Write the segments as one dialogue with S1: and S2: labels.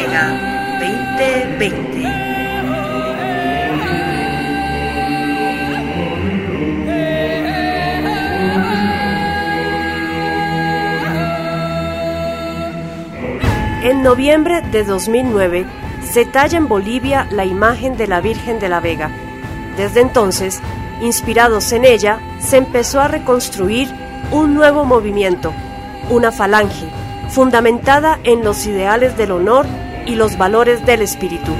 S1: Vega 2020. En noviembre de 2009 se talla en Bolivia la imagen de la Virgen de la Vega. Desde entonces, inspirados en ella, se empezó a reconstruir un nuevo movimiento, una falange, fundamentada en los ideales del honor y los valores del espíritu.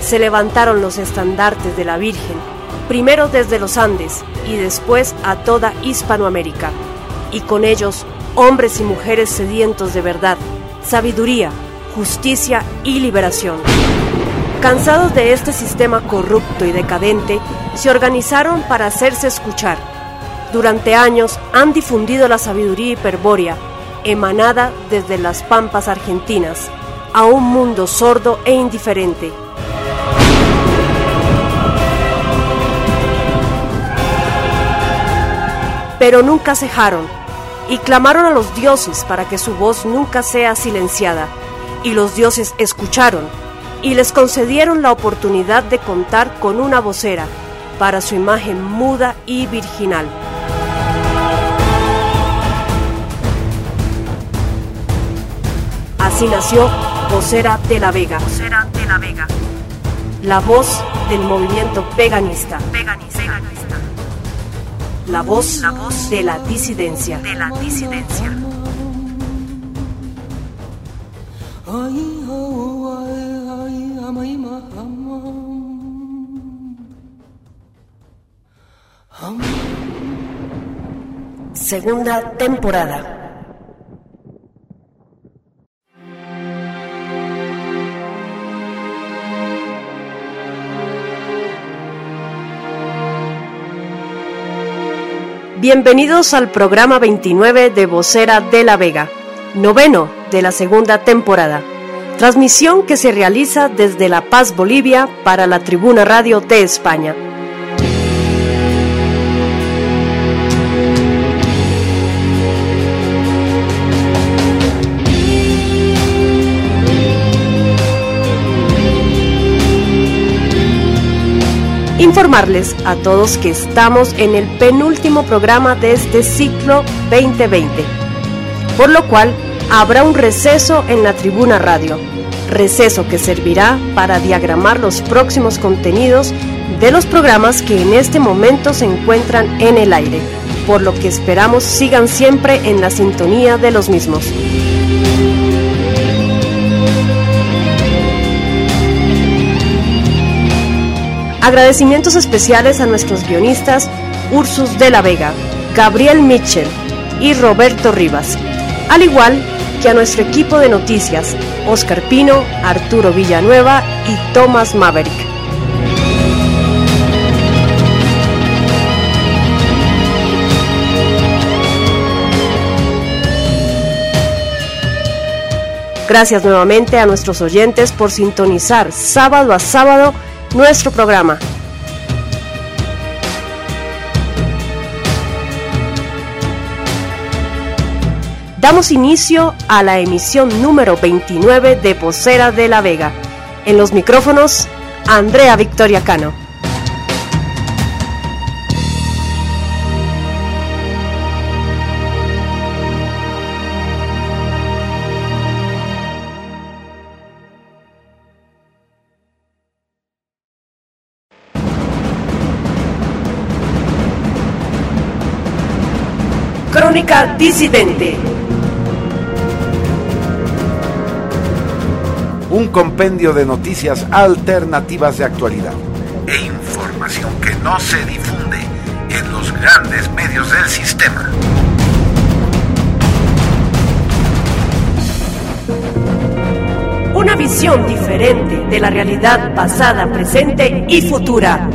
S1: Se levantaron los estandartes de la Virgen, primero desde los Andes y después a toda Hispanoamérica, y con ellos hombres y mujeres sedientos de verdad, sabiduría, justicia y liberación. Cansados de este sistema corrupto y decadente, se organizaron para hacerse escuchar. Durante años han difundido la sabiduría hiperbórea, emanada desde las pampas argentinas, a un mundo sordo e indiferente. Pero nunca cejaron y clamaron a los dioses para que su voz nunca sea silenciada. Y los dioses escucharon y les concedieron la oportunidad de contar con una vocera para su imagen muda y virginal. Así nació Vocera de la Vega. Vocera de la Vega. La voz del movimiento veganista. Veganista. La voz, la voz de la disidencia. De la disidencia. Segunda temporada. Bienvenidos al programa 29 de Vocera de la Vega, noveno de la segunda temporada. Transmisión que se realiza desde La Paz, Bolivia, para la Tribuna Radio de España. Informarles a todos que estamos en el penúltimo programa de este ciclo 2020, por lo cual habrá un receso en la tribuna radio, receso que servirá para diagramar los próximos contenidos de los programas que en este momento se encuentran en el aire, por lo que esperamos sigan siempre en la sintonía de los mismos. Agradecimientos especiales a nuestros guionistas Ursus de la Vega, Gabriel Mitchell y Roberto Rivas, al igual que a nuestro equipo de noticias, Oscar Pino, Arturo Villanueva y Thomas Maverick. Gracias nuevamente a nuestros oyentes por sintonizar sábado a sábado nuestro programa. Damos inicio a la emisión número 29 de Posera de la Vega. En los micrófonos, Andrea Victoria Cano. Crónica Disidente.
S2: Un compendio de noticias alternativas de actualidad e información que no se difunde en los grandes medios del sistema.
S1: Una visión diferente de la realidad pasada, presente y futura.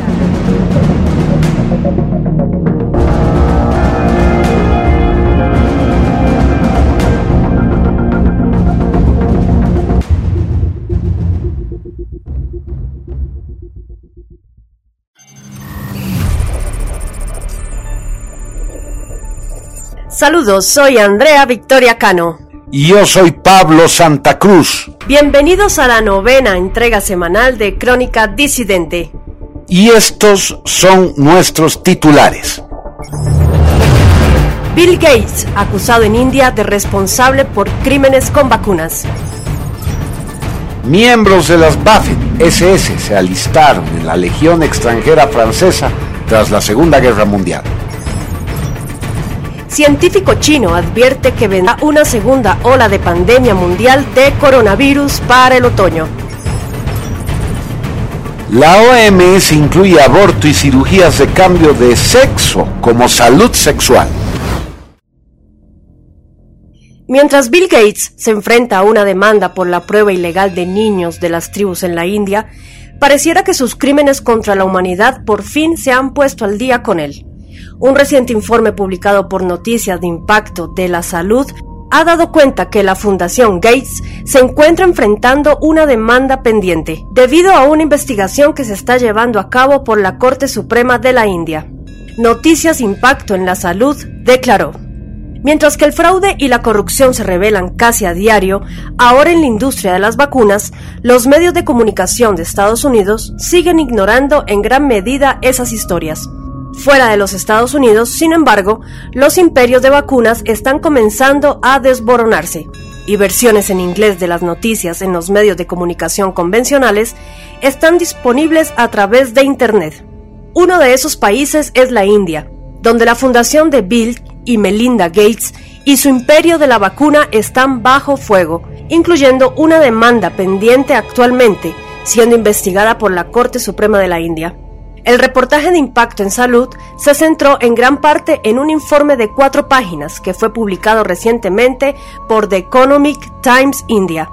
S1: Saludos, soy Andrea Victoria Cano.
S2: Y yo soy Pablo Santa Cruz.
S1: Bienvenidos a la novena entrega semanal de Crónica Disidente.
S2: Y estos son nuestros titulares.
S1: Bill Gates, acusado en India de responsable por crímenes con vacunas.
S2: Miembros de las Waffen SS se alistaron en la Legión extranjera francesa tras la Segunda Guerra Mundial.
S1: Científico chino advierte que vendrá una segunda ola de pandemia mundial de coronavirus para el otoño.
S2: La OMS incluye aborto y cirugías de cambio de sexo como salud sexual.
S1: Mientras Bill Gates se enfrenta a una demanda por la prueba ilegal de niños de las tribus en la India, pareciera que sus crímenes contra la humanidad por fin se han puesto al día con él. Un reciente informe publicado por Noticias de Impacto de la Salud ha dado cuenta que la Fundación Gates se encuentra enfrentando una demanda pendiente debido a una investigación que se está llevando a cabo por la Corte Suprema de la India. Noticias Impacto en la Salud declaró. Mientras que el fraude y la corrupción se revelan casi a diario, ahora en la industria de las vacunas, los medios de comunicación de Estados Unidos siguen ignorando en gran medida esas historias. Fuera de los Estados Unidos, sin embargo, los imperios de vacunas están comenzando a desboronarse y versiones en inglés de las noticias en los medios de comunicación convencionales están disponibles a través de Internet. Uno de esos países es la India, donde la fundación de Bill y Melinda Gates y su imperio de la vacuna están bajo fuego, incluyendo una demanda pendiente actualmente, siendo investigada por la Corte Suprema de la India. El reportaje de impacto en salud se centró en gran parte en un informe de cuatro páginas que fue publicado recientemente por The Economic Times India.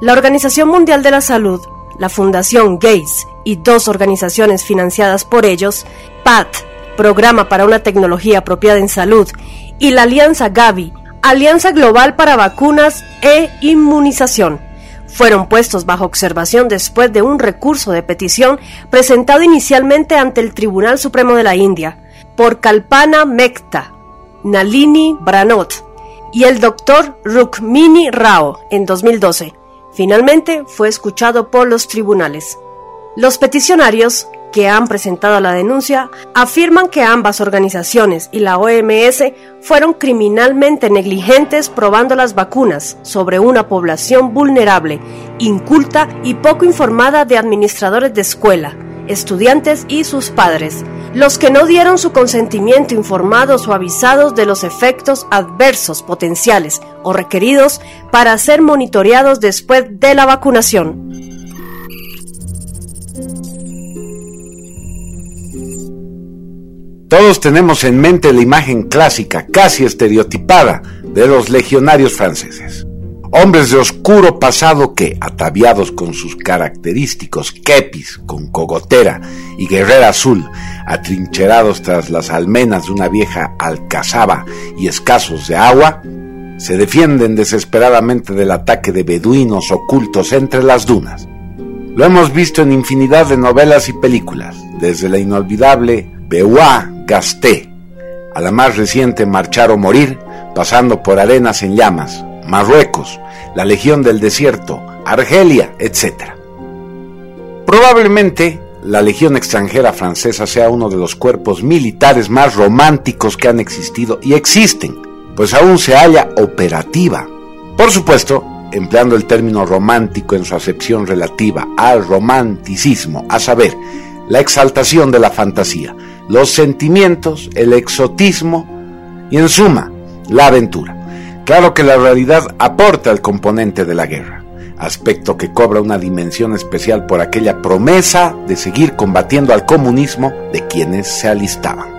S1: La Organización Mundial de la Salud, la Fundación Gates y dos organizaciones financiadas por ellos, PAT, Programa para una Tecnología Apropiada en Salud, y la Alianza Gavi, Alianza Global para Vacunas e Inmunización, fueron puestos bajo observación después de un recurso de petición presentado inicialmente ante el Tribunal Supremo de la India por Kalpana Mekta, Nalini Branot y el doctor Rukmini Rao en 2012. Finalmente fue escuchado por los tribunales. Los peticionarios que han presentado la denuncia afirman que ambas organizaciones y la OMS fueron criminalmente negligentes probando las vacunas sobre una población vulnerable, inculta y poco informada de administradores de escuela, estudiantes y sus padres, los que no dieron su consentimiento informados o avisados de los efectos adversos potenciales o requeridos para ser monitoreados después de la vacunación.
S2: Todos tenemos en mente la imagen clásica, casi estereotipada, de los legionarios franceses. Hombres de oscuro pasado que, ataviados con sus característicos kepis con cogotera y guerrera azul, atrincherados tras las almenas de una vieja alcazaba y escasos de agua, se defienden desesperadamente del ataque de beduinos ocultos entre las dunas. Lo hemos visto en infinidad de novelas y películas, desde la inolvidable Bewa Gasté, a la más reciente Marchar o Morir, pasando por Arenas en Llamas, Marruecos, la Legión del Desierto, Argelia, etc. Probablemente la Legión extranjera francesa sea uno de los cuerpos militares más románticos que han existido y existen, pues aún se halla operativa. Por supuesto, empleando el término romántico en su acepción relativa al romanticismo, a saber, la exaltación de la fantasía, los sentimientos, el exotismo y en suma, la aventura. Claro que la realidad aporta el componente de la guerra, aspecto que cobra una dimensión especial por aquella promesa de seguir combatiendo al comunismo de quienes se alistaban.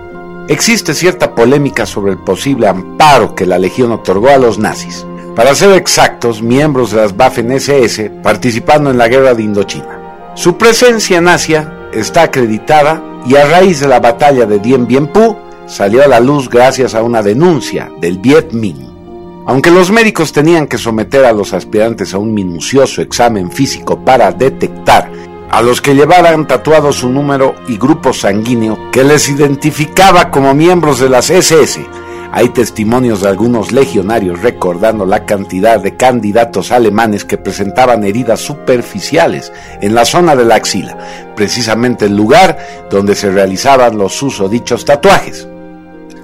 S2: Existe cierta polémica sobre el posible amparo que la Legión otorgó a los nazis. Para ser exactos, miembros de las Waffen-SS participando en la guerra de Indochina. Su presencia en Asia está acreditada y a raíz de la batalla de Dien Bien Phu salió a la luz gracias a una denuncia del Viet Minh. Aunque los médicos tenían que someter a los aspirantes a un minucioso examen físico para detectar a los que llevaran tatuado su número y grupo sanguíneo que les identificaba como miembros de las SS, Hay testimonios de algunos legionarios recordando la cantidad de candidatos alemanes que presentaban heridas superficiales en la zona de la axila, precisamente el lugar donde se realizaban los susodichos tatuajes.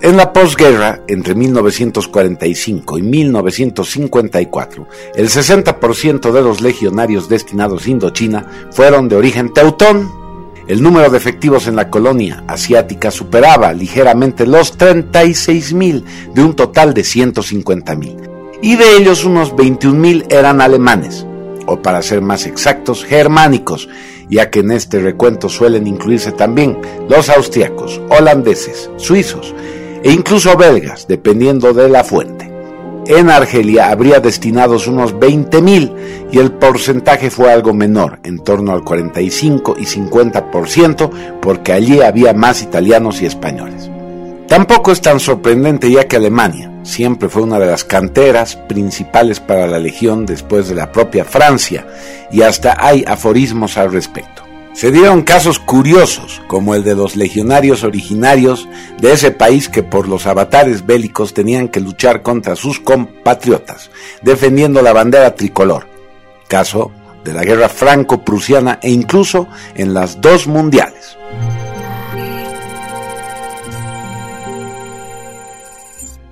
S2: En la posguerra, entre 1945 y 1954, el 60% de los legionarios destinados a Indochina fueron de origen teutón. El número de efectivos en la colonia asiática superaba ligeramente los 36.000 de un total de 150.000, y de ellos unos 21.000 eran alemanes, o para ser más exactos, germánicos, ya que en este recuento suelen incluirse también los austriacos, holandeses, suizos, e incluso belgas, dependiendo de la fuente. En Argelia habría destinados unos 20.000 y el porcentaje fue algo menor, en torno al 45 y 50%, porque allí había más italianos y españoles. Tampoco es tan sorprendente ya que Alemania siempre fue una de las canteras principales para la Legión después de la propia Francia, y hasta hay aforismos al respecto. Se dieron casos curiosos, como el de los legionarios originarios de ese país que por los avatares bélicos tenían que luchar contra sus compatriotas, defendiendo la bandera tricolor. Caso de la guerra franco-prusiana e incluso en las dos mundiales.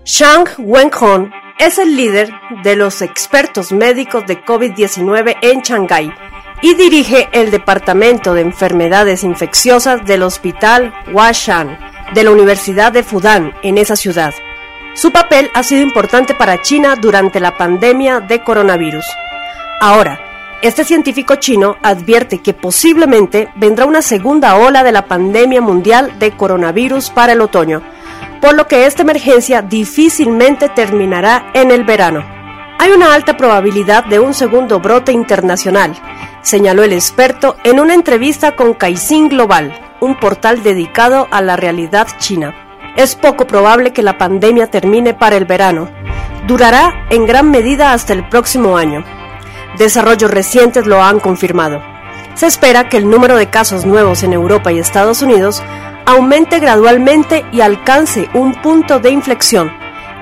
S1: Shang Wenhong es el líder de los expertos médicos de COVID-19 en Shanghái y dirige el Departamento de Enfermedades Infecciosas del Hospital Huashan de la Universidad de Fudan en esa ciudad. Su papel ha sido importante para China durante la pandemia de coronavirus. Ahora, este científico chino advierte que posiblemente vendrá una segunda ola de la pandemia mundial de coronavirus para el otoño, por lo que esta emergencia difícilmente terminará en el verano. Hay una alta probabilidad de un segundo brote internacional, señaló el experto en una entrevista con Caixin Global, un portal dedicado a la realidad china. Es poco probable que la pandemia termine para el verano. Durará en gran medida hasta el próximo año. Desarrollos recientes lo han confirmado. Se espera que el número de casos nuevos en Europa y Estados Unidos aumente gradualmente y alcance un punto de inflexión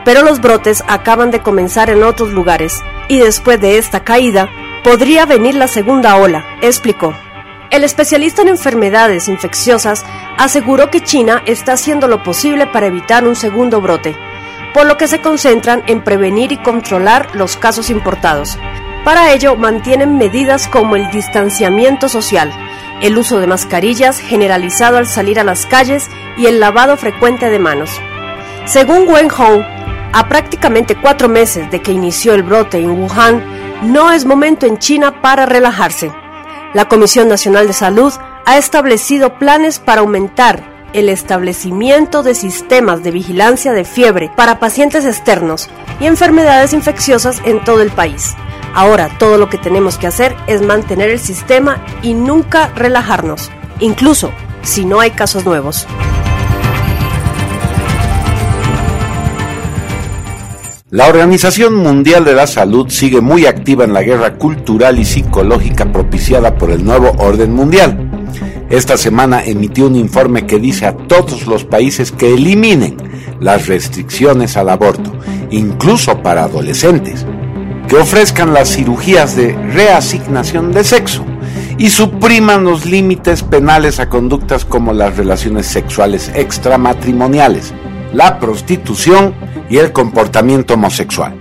S1: pero los brotes acaban de comenzar en otros lugares y después de esta caída podría venir la segunda ola, explicó. El especialista en enfermedades infecciosas aseguró que China está haciendo lo posible para evitar un segundo brote, por lo que se concentran en prevenir y controlar los casos importados. Para ello mantienen medidas como el distanciamiento social, el uso de mascarillas generalizado al salir a las calles y el lavado frecuente de manos. Según Wen Hong, a prácticamente cuatro meses de que inició el brote en Wuhan, no es momento en China para relajarse. La Comisión Nacional de Salud ha establecido planes para aumentar el establecimiento de sistemas de vigilancia de fiebre para pacientes externos y enfermedades infecciosas en todo el país. Ahora todo lo que tenemos que hacer es mantener el sistema y nunca relajarnos, incluso si no hay casos nuevos.
S2: La Organización Mundial de la Salud sigue muy activa en la guerra cultural y psicológica propiciada por el nuevo orden mundial. Esta semana emitió un informe que dice a todos los países que eliminen las restricciones al aborto, incluso para adolescentes, que ofrezcan las cirugías de reasignación de sexo y supriman los límites penales a conductas como las relaciones sexuales extramatrimoniales, la prostitución y el comportamiento homosexual.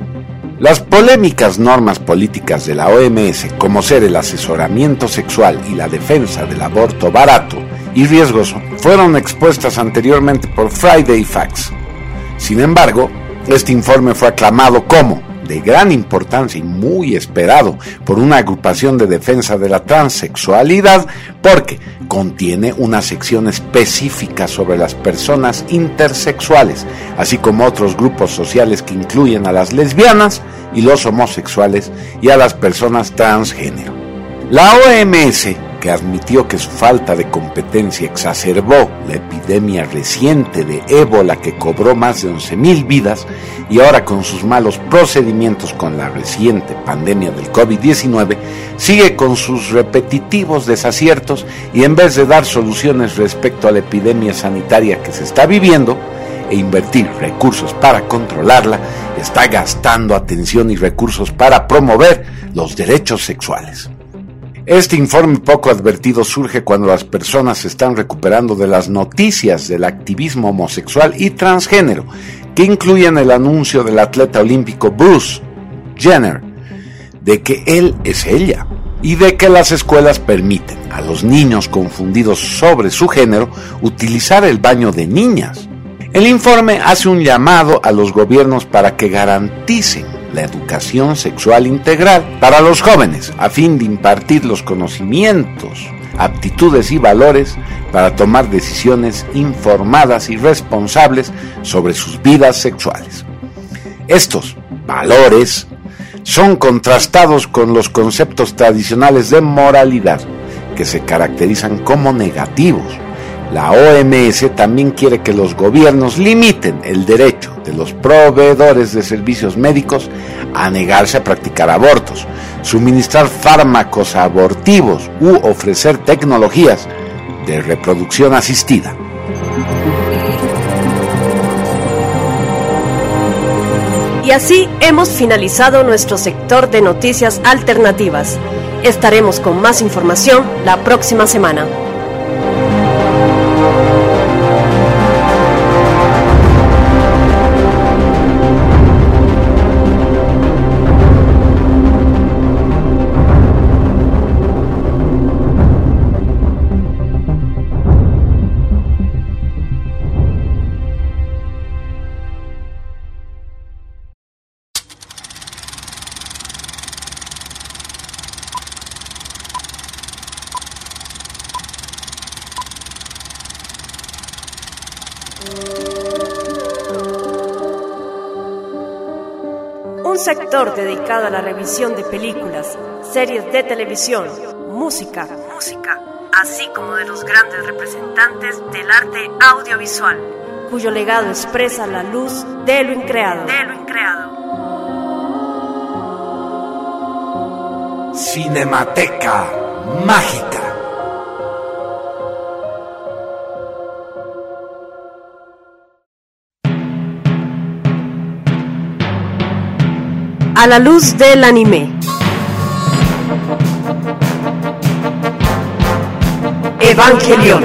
S2: Las polémicas normas políticas de la OMS, como ser el asesoramiento sexual y la defensa del aborto barato y riesgoso, fueron expuestas anteriormente por Friday Facts. Sin embargo, este informe fue aclamado como de gran importancia y muy esperado por una agrupación de defensa de la transexualidad porque contiene una sección específica sobre las personas intersexuales, así como otros grupos sociales que incluyen a las lesbianas y los homosexuales y a las personas transgénero. La OMS que admitió que su falta de competencia exacerbó la epidemia reciente de ébola que cobró más de 11.000 vidas y ahora con sus malos procedimientos con la reciente pandemia del COVID-19, sigue con sus repetitivos desaciertos y en vez de dar soluciones respecto a la epidemia sanitaria que se está viviendo, e invertir recursos para controlarla, está gastando atención y recursos para promover los derechos sexuales. Este informe poco advertido surge cuando las personas se están recuperando de las noticias del activismo homosexual y transgénero, que incluyen el anuncio del atleta olímpico Bruce Jenner de que él es ella y de que las escuelas permiten a los niños confundidos sobre su género utilizar el baño de niñas. El informe hace un llamado a los gobiernos para que garanticen la educación sexual integral para los jóvenes, a fin de impartir los conocimientos, aptitudes y valores para tomar decisiones informadas y responsables sobre sus vidas sexuales. Estos valores son contrastados con los conceptos tradicionales de moralidad, que se caracterizan como negativos. La OMS también quiere que los gobiernos limiten el derecho de los proveedores de servicios médicos a negarse a practicar abortos, suministrar fármacos abortivos u ofrecer tecnologías de reproducción asistida.
S1: Y así hemos finalizado nuestro sector de noticias alternativas. Estaremos con más información la próxima semana. Dedicado a la revisión de películas, series de televisión, música, música, así como de los grandes representantes del arte audiovisual, cuyo legado expresa la luz de lo increado. De lo increado.
S2: Cinemateca Mágica.
S1: A la luz del anime. Evangelion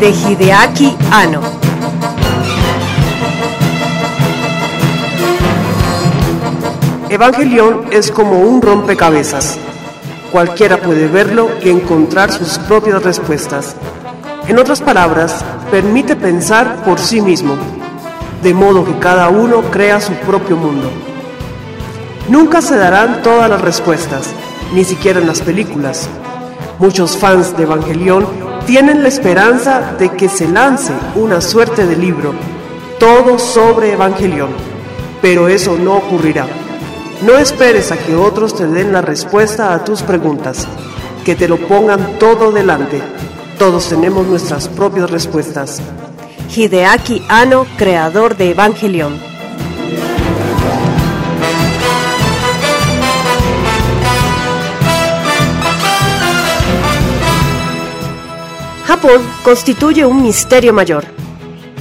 S1: de Hideaki Anno.
S3: Evangelion es como un rompecabezas. Cualquiera puede verlo y encontrar sus propias respuestas. En otras palabras, permite pensar por sí mismo de modo que cada uno crea su propio mundo. Nunca se darán todas las respuestas, ni siquiera en las películas. Muchos fans de Evangelión tienen la esperanza de que se lance una suerte de libro, todo sobre Evangelión, pero eso no ocurrirá. No esperes a que otros te den la respuesta a tus preguntas, que te lo pongan todo delante. Todos tenemos nuestras propias respuestas.
S1: Hideaki Anno, creador de Evangelion. Japón constituye un misterio mayor.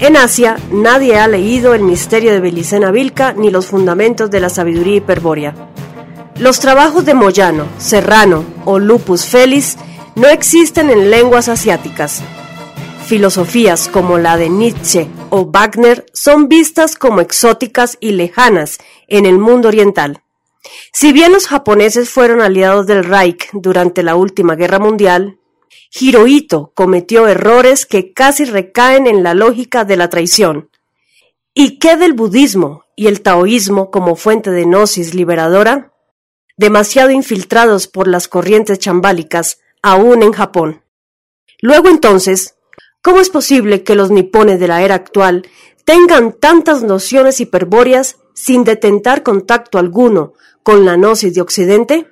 S1: En Asia, nadie ha leído el misterio de Belicena Vilca ni los fundamentos de la sabiduría hiperbórea. Los trabajos de Moyano, Serrano o Lupus Felis no existen en lenguas asiáticas, Filosofías como la de Nietzsche o Wagner son vistas como exóticas y lejanas en el mundo oriental. Si bien los japoneses fueron aliados del Reich durante la última guerra mundial, Hirohito cometió errores que casi recaen en la lógica de la traición. ¿Y qué del budismo y el taoísmo como fuente de gnosis liberadora? Demasiado infiltrados por las corrientes chambálicas, aún en Japón. Luego entonces, ¿Cómo es posible que los nipones de la era actual tengan tantas nociones hiperbóreas sin detentar contacto alguno con la gnosis de Occidente?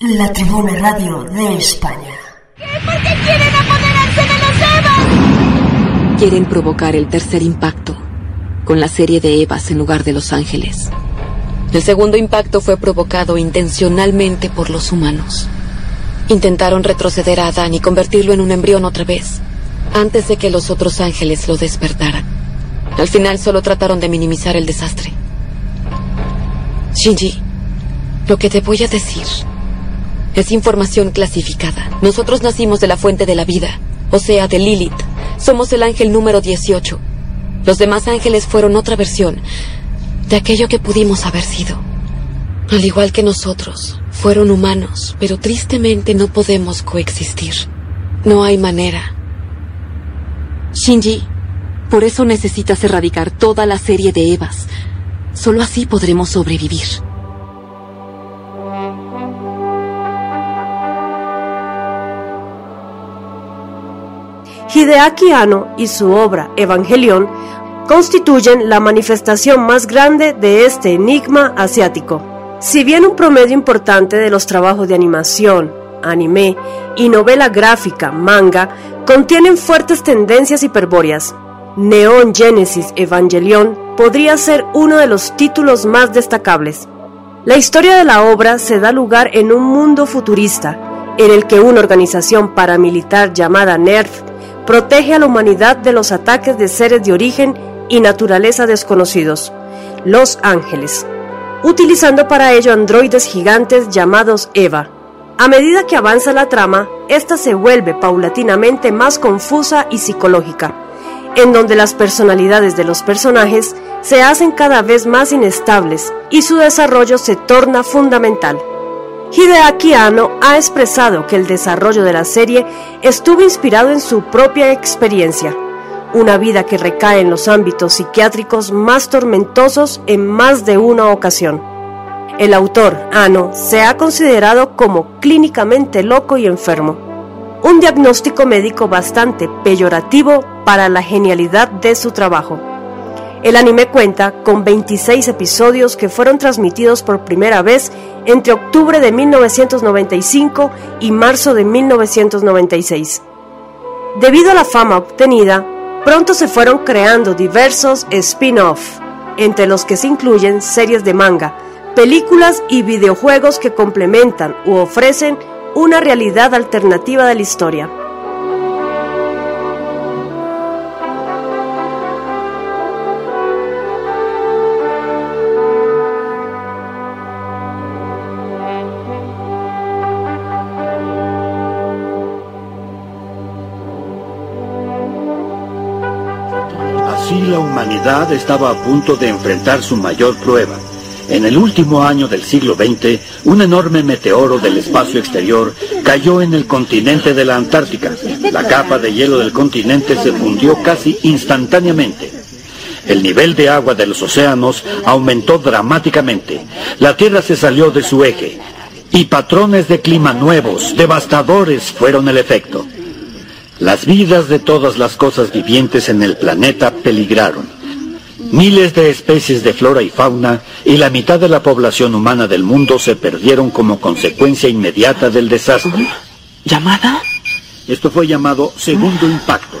S1: La Tribuna Radio de España.
S4: ¿Por qué quieren apoderarse de los Evas?
S5: Quieren provocar el tercer impacto con la serie de Evas en lugar de Los Ángeles. El segundo impacto fue provocado intencionalmente por los humanos. Intentaron retroceder a Adán y convertirlo en un embrión otra vez, antes de que los otros ángeles lo despertaran. Al final solo trataron de minimizar el desastre. Shinji, lo que te voy a decir es información clasificada. Nosotros nacimos de la fuente de la vida, o sea, de Lilith. Somos el ángel número 18. Los demás ángeles fueron otra versión de aquello que pudimos haber sido. Al igual que nosotros, fueron humanos, pero tristemente no podemos coexistir. No hay manera. Shinji, por eso necesitas erradicar toda la serie de Evas. Solo así podremos sobrevivir.
S1: Hideaki Anno y su obra Evangelion constituyen la manifestación más grande de este enigma asiático. Si bien un promedio importante de los trabajos de animación, anime y novela gráfica, manga, contienen fuertes tendencias hiperbóreas, Neon Genesis Evangelion podría ser uno de los títulos más destacables. La historia de la obra se da lugar en un mundo futurista, en el que una organización paramilitar llamada NERF protege a la humanidad de los ataques de seres de origen y naturaleza desconocidos, los ángeles, utilizando para ello androides gigantes llamados Eva. A medida que avanza la trama, esta se vuelve paulatinamente más confusa y psicológica, en donde las personalidades de los personajes se hacen cada vez más inestables y su desarrollo se torna fundamental. Hideaki Anno ha expresado que el desarrollo de la serie estuvo inspirado en su propia experiencia, una vida que recae en los ámbitos psiquiátricos más tormentosos en más de una ocasión. El autor, Anno, se ha considerado como clínicamente loco y enfermo, un diagnóstico médico bastante peyorativo para la genialidad de su trabajo. El anime cuenta con 26 episodios que fueron transmitidos por primera vez entre octubre de 1995 y marzo de 1996. Debido a la fama obtenida, pronto se fueron creando diversos spin-off, entre los que se incluyen series de manga, películas y videojuegos que complementan u ofrecen una realidad alternativa de la historia.
S6: Estaba a punto de enfrentar su mayor prueba. En el último año del siglo XX, un enorme meteoro del espacio exterior cayó en el continente de la Antártica. La capa de hielo del continente se fundió casi instantáneamente. El nivel de agua de los océanos aumentó dramáticamente. La Tierra se salió de su eje. Y patrones de clima nuevos, devastadores, fueron el efecto. Las vidas de todas las cosas vivientes en el planeta peligraron. Miles de especies de flora y fauna y la mitad de la población humana del mundo se perdieron como consecuencia inmediata del desastre.
S7: ¿Llamada?
S6: Esto fue llamado segundo impacto.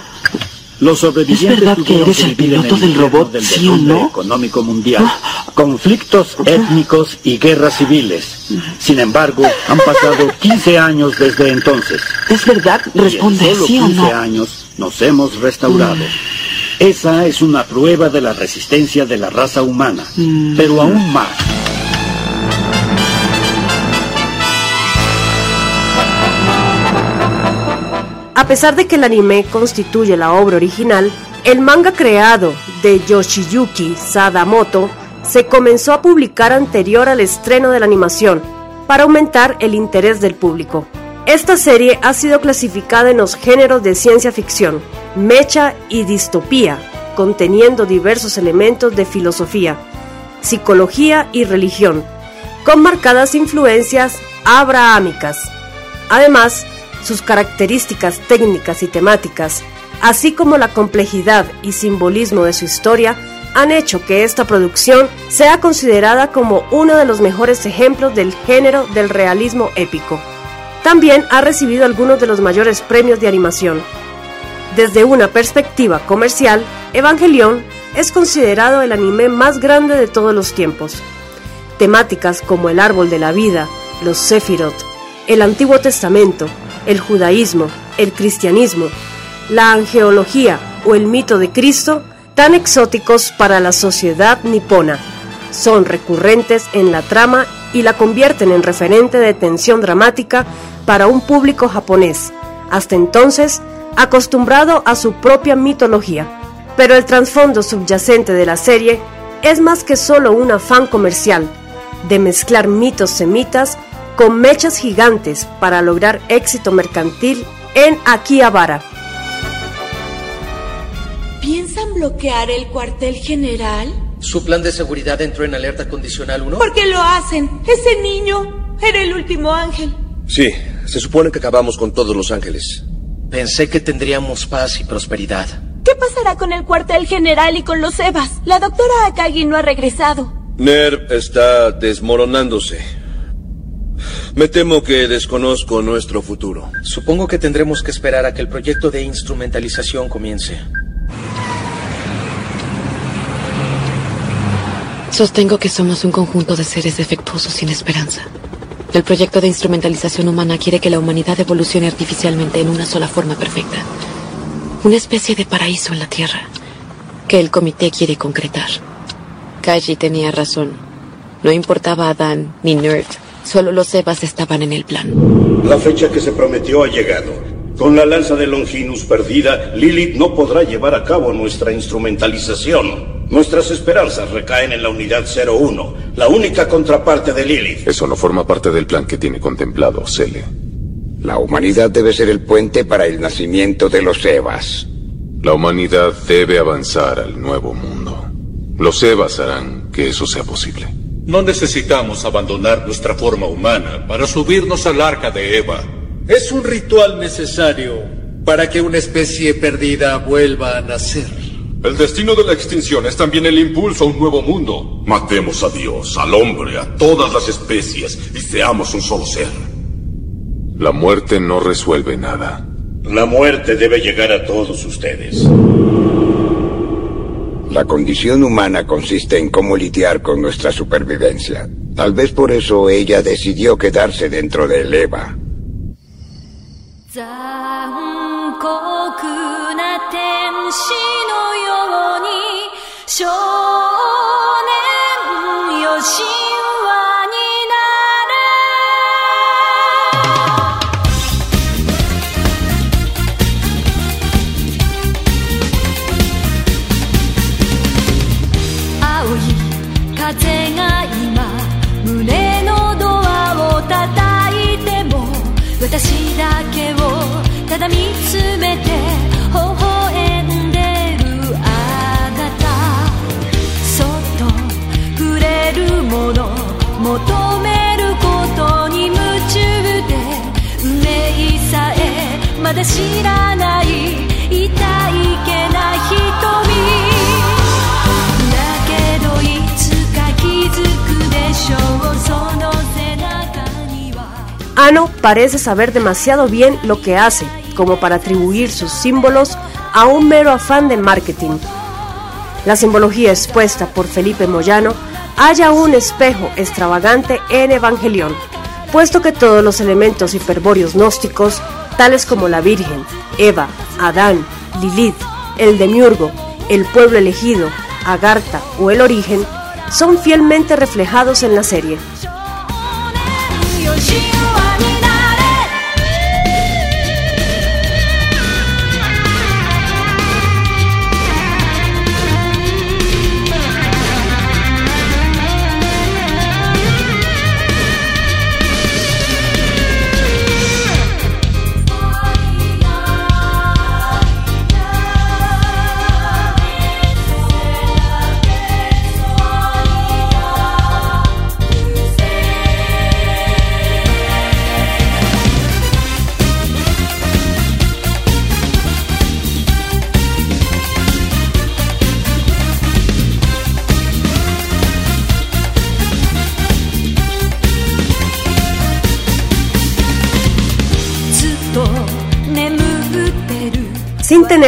S6: Los sobrevivientes
S7: ¿Es verdad que eres el piloto del robot, del sí o no?
S6: económico mundial, conflictos étnicos y guerras civiles. Sin embargo, han pasado 15 años desde entonces.
S7: ¿Es verdad? Responde,
S6: solo
S7: sí o
S6: 15
S7: no.
S6: años nos hemos restaurado. Esa es una prueba de la resistencia de la raza humana, pero aún más.
S1: A pesar de que el anime constituye la obra original, el manga creado de Yoshiyuki Sadamoto se comenzó a publicar anterior al estreno de la animación, para aumentar el interés del público. Esta serie ha sido clasificada en los géneros de ciencia ficción, mecha y distopía, conteniendo diversos elementos de filosofía, psicología y religión, con marcadas influencias abrahámicas. Además, sus características técnicas y temáticas, así como la complejidad y simbolismo de su historia, han hecho que esta producción sea considerada como uno de los mejores ejemplos del género del realismo épico. También ha recibido algunos de los mayores premios de animación. Desde una perspectiva comercial, Evangelion es considerado el anime más grande de todos los tiempos. Temáticas como el árbol de la vida, los Sefirot, el Antiguo Testamento, el judaísmo, el cristianismo, la angeología o el mito de Cristo, tan exóticos para la sociedad nipona, son recurrentes en la trama y la convierten en referente de tensión dramática para un público japonés, hasta entonces acostumbrado a su propia mitología. Pero el trasfondo subyacente de la serie es más que solo un afán comercial de mezclar mitos semitas con mechas gigantes para lograr éxito mercantil en Akihabara.
S8: ¿Piensan bloquear el cuartel general?
S9: ¿Su plan de seguridad entró en alerta condicional 1?
S8: ¿Por qué lo hacen? Ese niño era el último ángel.
S10: Sí, se supone que acabamos con todos los ángeles.
S9: Pensé que tendríamos paz y prosperidad.
S8: ¿Qué pasará con el cuartel general y con los Evas? La doctora Akagi no ha regresado.
S10: NERV está desmoronándose. Me temo que desconozco nuestro futuro.
S9: Supongo que tendremos que esperar a que el proyecto de instrumentalización comience.
S5: Sostengo que somos un conjunto de seres defectuosos sin esperanza. El proyecto de instrumentalización humana quiere que la humanidad evolucione artificialmente en una sola forma perfecta. Una especie de paraíso en la Tierra, que el comité quiere concretar. Kaiji tenía razón. No importaba Adán ni Nerd, solo los Evas estaban en el plan.
S11: La fecha que se prometió ha llegado. Con la lanza de Longinus perdida, Lilith no podrá llevar a cabo nuestra instrumentalización. Nuestras esperanzas recaen en la unidad 01, la única contraparte de Lilith.
S12: Eso no forma parte del plan que tiene contemplado, Cele.
S13: La humanidad debe ser el puente para el nacimiento de los Evas.
S12: La humanidad debe avanzar al nuevo mundo. Los Evas harán que eso sea posible.
S14: No necesitamos abandonar nuestra forma humana para subirnos al arca de Eva.
S15: Es un ritual necesario para que una especie perdida vuelva a nacer.
S16: El destino de la extinción es también el impulso a un nuevo mundo. Matemos a Dios, al hombre, a todas las especies y seamos un solo ser.
S12: La muerte no resuelve nada.
S11: La muerte debe llegar a todos ustedes.
S13: La condición humana consiste en cómo lidiar con nuestra supervivencia. Tal vez por eso ella decidió quedarse dentro del EVA.
S3: 残酷な天使のように少年よし 求めることに夢中で運命さえまだ知らない痛いけな瞳だけどいつか気づくでしょうその背中には
S1: Ano parece saber demasiado bien lo que hace como para atribuir sus símbolos a un mero afán de marketing. La simbología expuesta por Felipe Moyano halla un espejo extravagante en Evangelión, puesto que todos los elementos hiperbóreos gnósticos, tales como la Virgen, Eva, Adán, Lilith, el demiurgo, el pueblo elegido, Agartha o el origen, son fielmente reflejados en la serie.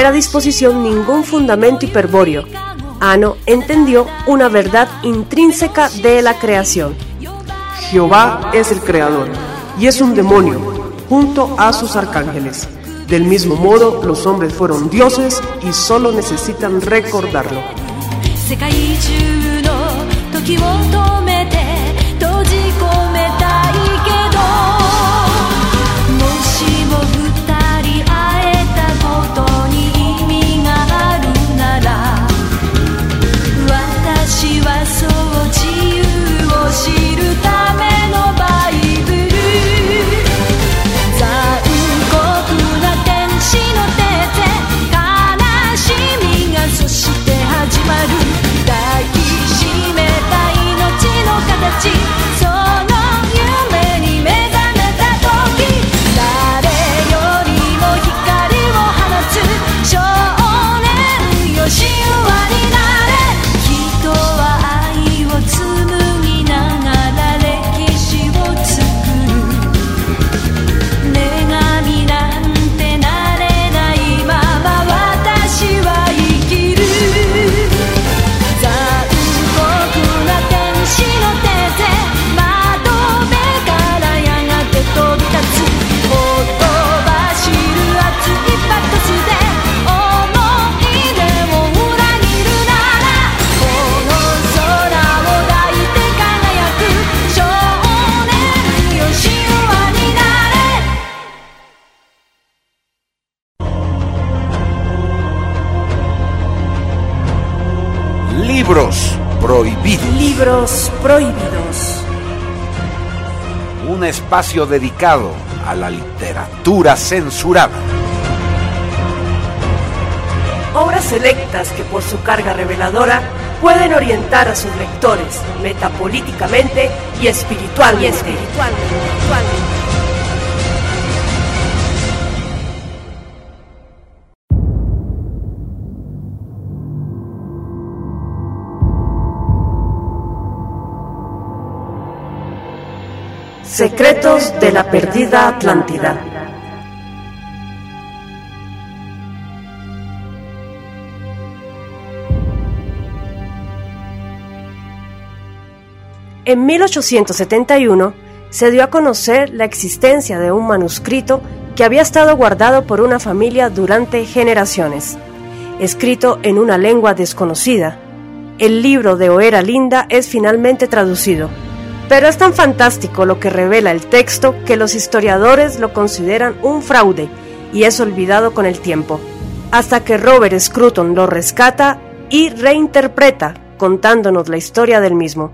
S1: a disposición ningún fundamento hiperbóreo. Ano entendió una verdad intrínseca de la creación.
S3: Jehová es el creador y es un demonio junto a sus arcángeles. Del mismo modo, los hombres fueron dioses y solo necesitan recordarlo.
S2: Prohibidos. Un espacio dedicado a la literatura censurada.
S1: Obras selectas que por su carga reveladora pueden orientar a sus lectores metapolíticamente y espiritualmente. Secretos de la perdida Atlántida. En 1871 se dio a conocer la existencia de un manuscrito que había estado guardado por una familia durante generaciones. Escrito en una lengua desconocida, el libro de Oera Linda es finalmente traducido. Pero es tan fantástico lo que revela el texto que los historiadores lo consideran un fraude y es olvidado con el tiempo, hasta que Robert Scruton lo rescata y reinterpreta contándonos la historia del mismo.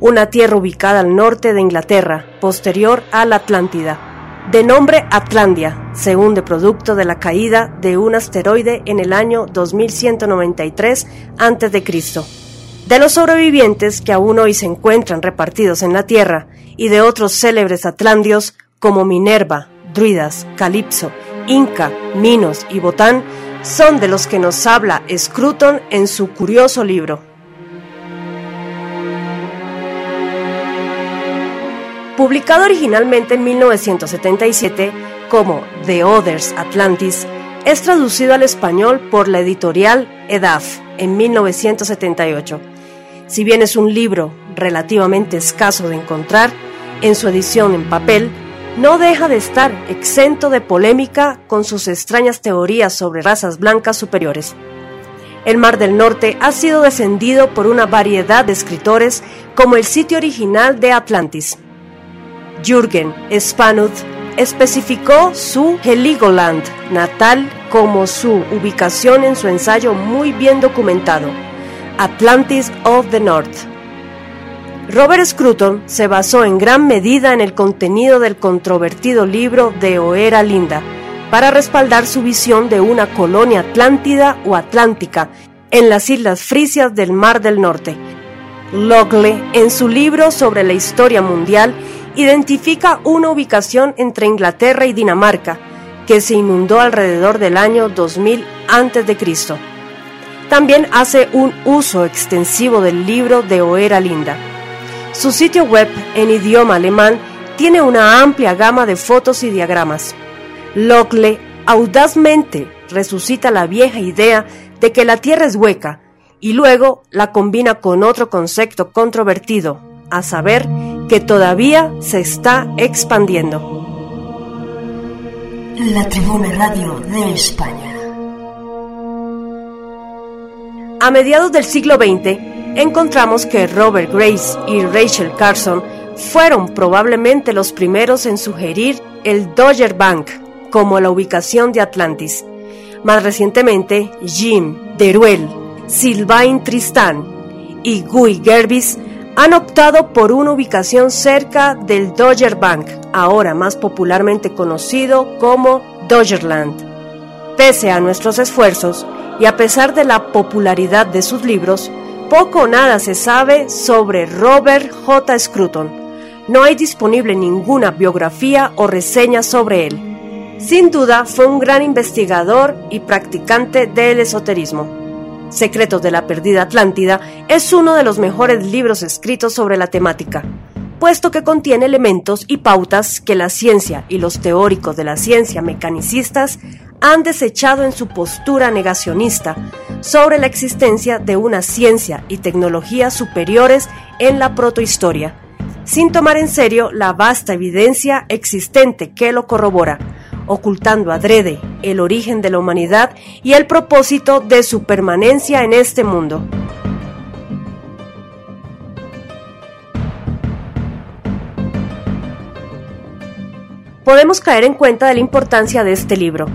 S1: Una tierra ubicada al norte de Inglaterra, posterior a la Atlántida, de nombre Atlandia, segundo producto de la caída de un asteroide en el año 2193 a.C de los sobrevivientes que aún hoy se encuentran repartidos en la Tierra y de otros célebres atlandios como Minerva, Druidas, Calipso, Inca, Minos y Botán, son de los que nos habla Scruton en su curioso libro. Publicado originalmente en 1977 como The Others Atlantis, es traducido al español por la editorial EDAF en 1978. Si bien es un libro relativamente escaso de encontrar, en su edición en papel, no deja de estar exento de polémica con sus extrañas teorías sobre razas blancas superiores. El Mar del Norte ha sido descendido por una variedad de escritores como el sitio original de Atlantis. Jürgen Spanuth especificó su Heligoland natal como su ubicación en su ensayo muy bien documentado, Atlantis of the North. Robert Scruton se basó en gran medida en el contenido del controvertido libro de Oera Linda para respaldar su visión de una colonia atlántida o atlántica en las islas frisias del Mar del Norte. Logle, en su libro sobre la historia mundial, identifica una ubicación entre Inglaterra y Dinamarca, que se inundó alrededor del año 2000 a.C. También hace un uso extensivo del libro de Oera Linda. Su sitio web en idioma alemán tiene una amplia gama de fotos y diagramas. Locle audazmente resucita la vieja idea de que la Tierra es hueca y luego la combina con otro concepto controvertido, a saber, que todavía se está expandiendo.
S17: La Tribuna Radio de España.
S1: A mediados del siglo XX, encontramos que Robert Grace y Rachel Carson fueron probablemente los primeros en sugerir el Dodger Bank como la ubicación de Atlantis. Más recientemente, Jim Deruel, Sylvain Tristan y Guy Gerbis han optado por una ubicación cerca del Dodger Bank, ahora más popularmente conocido como Dodgerland. Pese a nuestros esfuerzos y a pesar de la popularidad de sus libros, poco o nada se sabe sobre Robert J. Scruton. No hay disponible ninguna biografía o reseña sobre él. Sin duda fue un gran investigador y practicante del esoterismo. Secretos de la Perdida Atlántida es uno de los mejores libros escritos sobre la temática, puesto que contiene elementos y pautas que la ciencia y los teóricos de la ciencia mecanicistas han desechado en su postura negacionista sobre la existencia de una ciencia y tecnología superiores en la protohistoria, sin tomar en serio la vasta evidencia existente que lo corrobora ocultando adrede el origen de la humanidad y el propósito de su permanencia en este mundo. Podemos caer en cuenta de la importancia de este libro,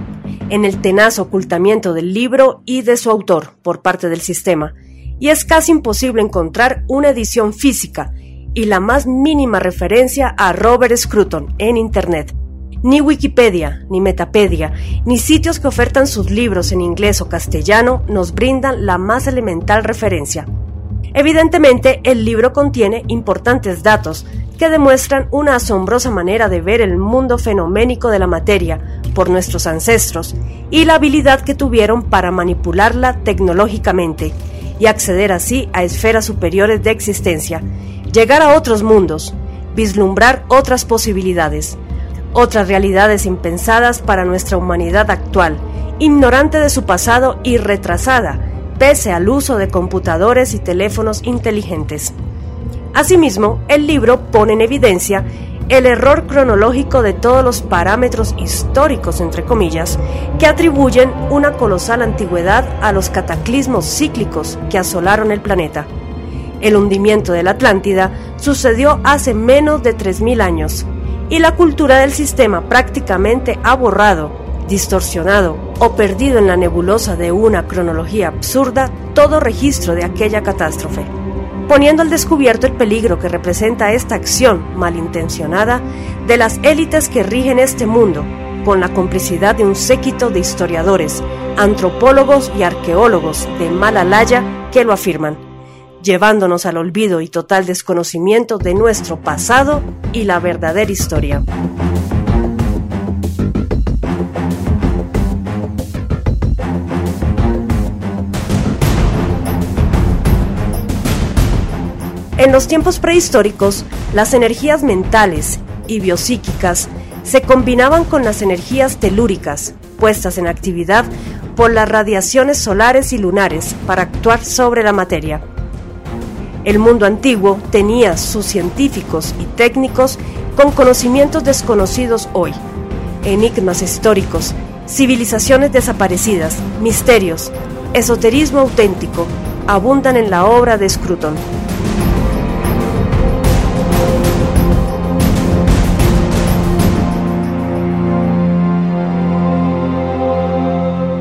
S1: en el tenaz ocultamiento del libro y de su autor por parte del sistema, y es casi imposible encontrar una edición física y la más mínima referencia a Robert Scruton en Internet. Ni Wikipedia, ni Metapedia, ni sitios que ofertan sus libros en inglés o castellano nos brindan la más elemental referencia. Evidentemente, el libro contiene importantes datos que demuestran una asombrosa manera de ver el mundo fenoménico de la materia por nuestros ancestros y la habilidad que tuvieron para manipularla tecnológicamente y acceder así a esferas superiores de existencia, llegar a otros mundos, vislumbrar otras posibilidades otras realidades impensadas para nuestra humanidad actual, ignorante de su pasado y retrasada, pese al uso de computadores y teléfonos inteligentes. Asimismo, el libro pone en evidencia el error cronológico de todos los parámetros históricos, entre comillas, que atribuyen una colosal antigüedad a los cataclismos cíclicos que asolaron el planeta. El hundimiento de la Atlántida sucedió hace menos de 3.000 años, y la cultura del sistema prácticamente ha borrado, distorsionado o perdido en la nebulosa de una cronología absurda todo registro de aquella catástrofe, poniendo al descubierto el peligro que representa esta acción malintencionada de las élites que rigen este mundo, con la complicidad de un séquito de historiadores, antropólogos y arqueólogos de Malalaya que lo afirman llevándonos al olvido y total desconocimiento de nuestro pasado y la verdadera historia. En los tiempos prehistóricos, las energías mentales y biopsíquicas se combinaban con las energías telúricas, puestas en actividad por las radiaciones solares y lunares para actuar sobre la materia. El mundo antiguo tenía sus científicos y técnicos con conocimientos desconocidos hoy, enigmas históricos, civilizaciones desaparecidas, misterios, esoterismo auténtico, abundan en la obra de Scruton.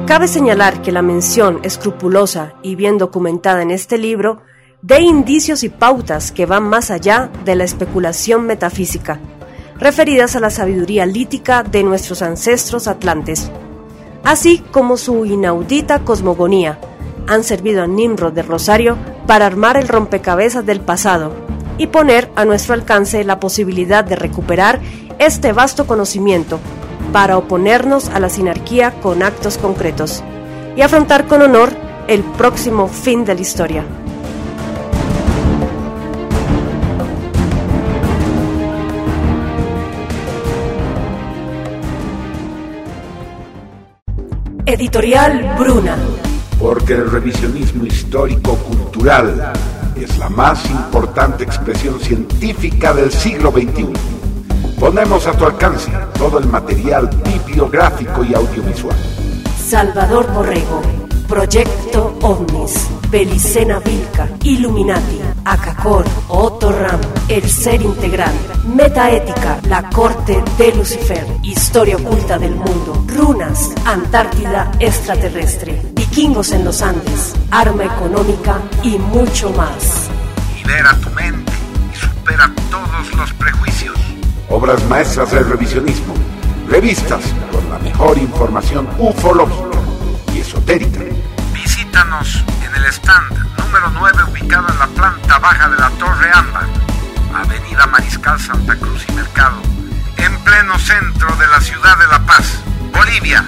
S1: Cabe señalar que la mención escrupulosa y bien documentada en este libro de indicios y pautas que van más allá de la especulación metafísica, referidas a la sabiduría lítica de nuestros ancestros atlantes, así como su inaudita cosmogonía, han servido a Nimrod de Rosario para armar el rompecabezas del pasado y poner a nuestro alcance la posibilidad de recuperar este vasto conocimiento para oponernos a la sinarquía con actos concretos y afrontar con honor el próximo fin de la historia. Editorial Bruna.
S2: porque el revisionismo histórico-cultural es la más importante expresión científica del siglo XXI. Ponemos a tu alcance todo el material bibliográfico y audiovisual.
S1: Salvador Borrego, Proyecto OVNIS, Belicena Vilca, Illuminati, Acacor, Otto Ram, El Ser Integral, Metaética, La Corte de Lucifer, Historia Oculta del Mundo, Runas, Antártida Extraterrestre, Vikingos en los Andes, Arma Económica y mucho más.
S2: Libera tu mente y supera todos los prejuicios. Obras maestras del revisionismo. Revistas con la mejor información ufológica y esotérica. Visítanos en el stand número 9 ubicado en la planta baja de la Torre Ámbar, Avenida Mariscal Santa Cruz y Mercado, en pleno centro de la ciudad de La Paz, Bolivia.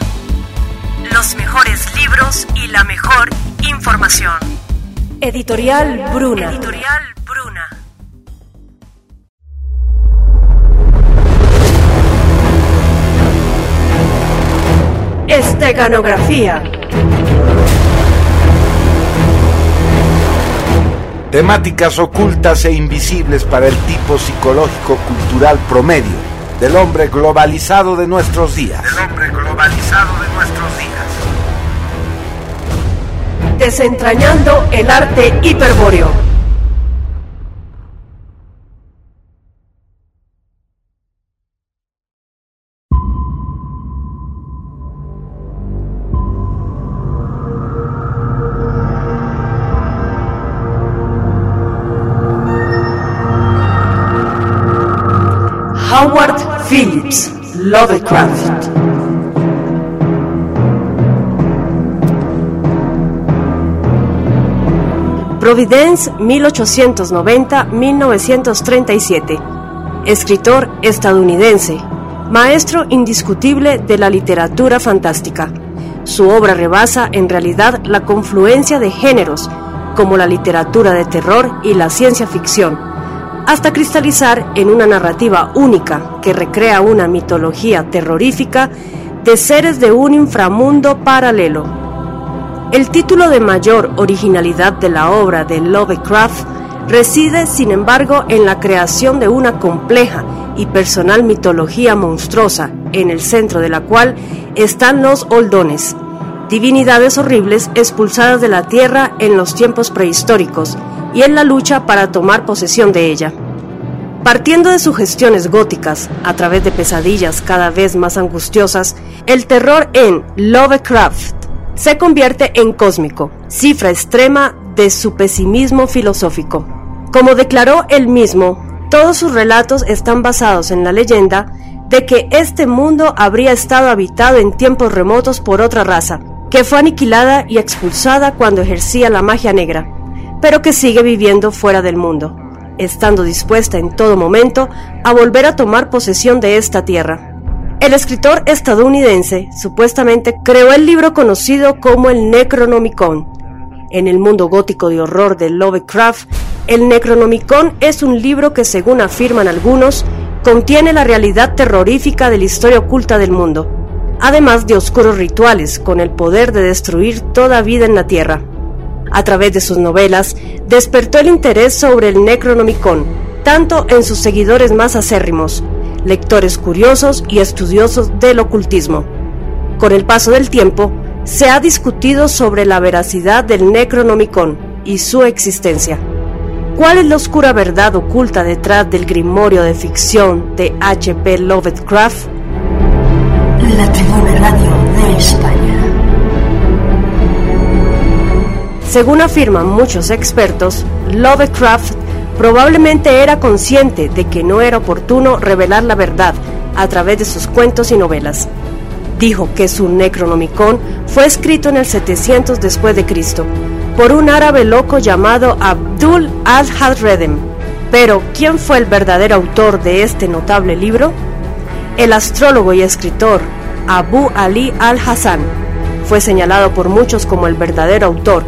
S1: Los mejores libros y la mejor información. Editorial Bruna. Editorial Bruna. Esteganografía.
S2: Temáticas ocultas e invisibles para el tipo psicológico cultural promedio del hombre globalizado de nuestros días. Del hombre globalizado de nuestros días.
S1: Desentrañando el arte hiperbóreo. Lovecraft. Providence 1890-1937. Escritor estadounidense, maestro indiscutible de la literatura fantástica. Su obra rebasa en realidad la confluencia de géneros, como la literatura de terror y la ciencia ficción, hasta cristalizar en una narrativa única que recrea una mitología terrorífica de seres de un inframundo paralelo. El título de mayor originalidad de la obra de Lovecraft reside, sin embargo, en la creación de una compleja y personal mitología monstruosa, en el centro de la cual están los holdones, divinidades horribles expulsadas de la tierra en los tiempos prehistóricos y en la lucha para tomar posesión de ella. Partiendo de sugestiones góticas, a través de pesadillas cada vez más angustiosas, el terror en Lovecraft se convierte en cósmico, cifra extrema de su pesimismo filosófico. Como declaró él mismo, todos sus relatos están basados en la leyenda de que este mundo habría estado habitado en tiempos remotos por otra raza, que fue aniquilada y expulsada cuando ejercía la magia negra, pero que sigue viviendo fuera del mundo, estando dispuesta en todo momento a volver a tomar posesión de esta tierra. El escritor estadounidense supuestamente creó el libro conocido como el Necronomicon. En el mundo gótico de horror de Lovecraft, el Necronomicon es un libro que, según afirman algunos, contiene la realidad terrorífica de la historia oculta del mundo, además de oscuros rituales con el poder de destruir toda vida en la Tierra. A través de sus novelas, despertó el interés sobre el Necronomicon, tanto en sus seguidores más acérrimos, lectores curiosos y estudiosos del ocultismo. Con el paso del tiempo, se ha discutido sobre la veracidad del Necronomicon y su existencia. ¿Cuál es la oscura verdad oculta detrás del grimorio de ficción de H.P. Lovecraft?
S17: La Tribuna Radio de España.
S1: Según afirman muchos expertos, Lovecraft probablemente era consciente de que no era oportuno revelar la verdad a través de sus cuentos y novelas. Dijo que su Necronomicon fue escrito en el 700 después de Cristo por un árabe loco llamado Abdul al-Hadredem. Pero, ¿quién fue el verdadero autor de este notable libro? El astrólogo y escritor Abu Ali al-Hassan fue señalado por muchos como el verdadero autor,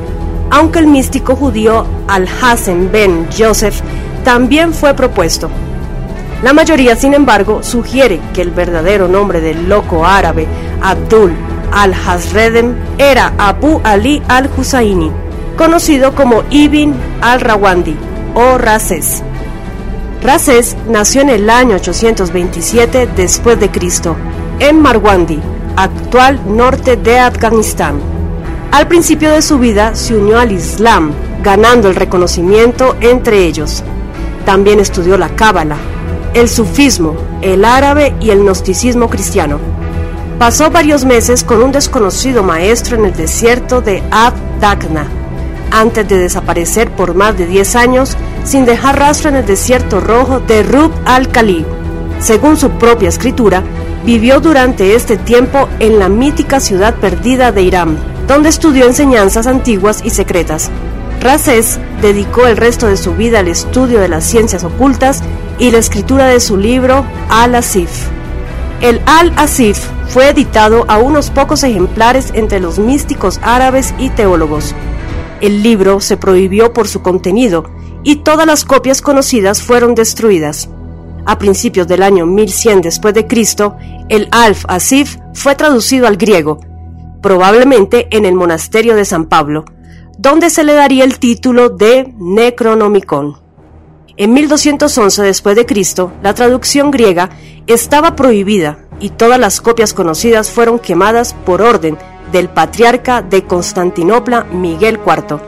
S1: aunque el místico judío Al-Hassan ben Joseph también fue propuesto. La mayoría, sin embargo, sugiere que el verdadero nombre del loco árabe Abdul al-Hazredem era Abu Ali al-Husaini, conocido como Ibn al-Rawandi o Rases. Rases nació en el año 827 después de Cristo, en Marwandi, actual norte de Afganistán. Al principio de su vida se unió al Islam, ganando el reconocimiento entre ellos. También estudió la Cábala, el sufismo, el árabe y el gnosticismo cristiano. Pasó varios meses con un desconocido maestro en el desierto de Abdakna, antes de desaparecer por más de 10 años sin dejar rastro en el desierto rojo de Rub al-Khali. Según su propia escritura, vivió durante este tiempo en la mítica ciudad perdida de Irán, donde estudió enseñanzas antiguas y secretas. Races dedicó el resto de su vida al estudio de las ciencias ocultas y la escritura de su libro Al-Asif. El Al-Asif fue editado a unos pocos ejemplares entre los místicos árabes y teólogos. El libro se prohibió por su contenido y todas las copias conocidas fueron destruidas. A principios del año 1100 después de Cristo, el Alf-Asif fue traducido al griego, probablemente en el monasterio de San Pablo, donde se le daría el título de Necronomicon. En 1211 después de Cristo, la traducción griega estaba prohibida y todas las copias conocidas fueron quemadas por orden del patriarca de Constantinopla Miguel IV.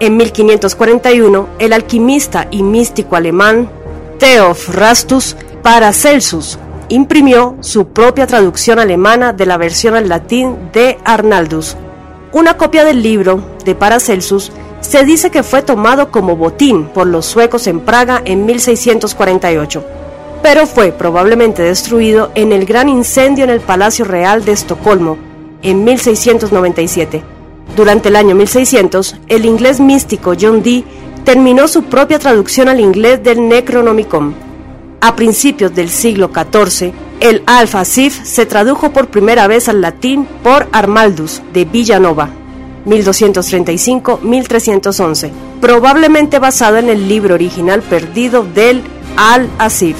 S1: En 1541, el alquimista y místico alemán Theophrastus Paracelsus imprimió su propia traducción alemana de la versión al latín de Arnaldus. Una copia del libro de Paracelsus se dice que fue tomado como botín por los suecos en Praga en 1648, pero fue probablemente destruido en el gran incendio en el Palacio Real de Estocolmo en 1697. Durante el año 1600, el inglés místico John Dee terminó su propia traducción al inglés del Necronomicon. A principios del siglo XIV, el Alfa Sif se tradujo por primera vez al latín por Armaldus de Villanova, 1235-1311, probablemente basado en el libro original perdido del Al-Asif.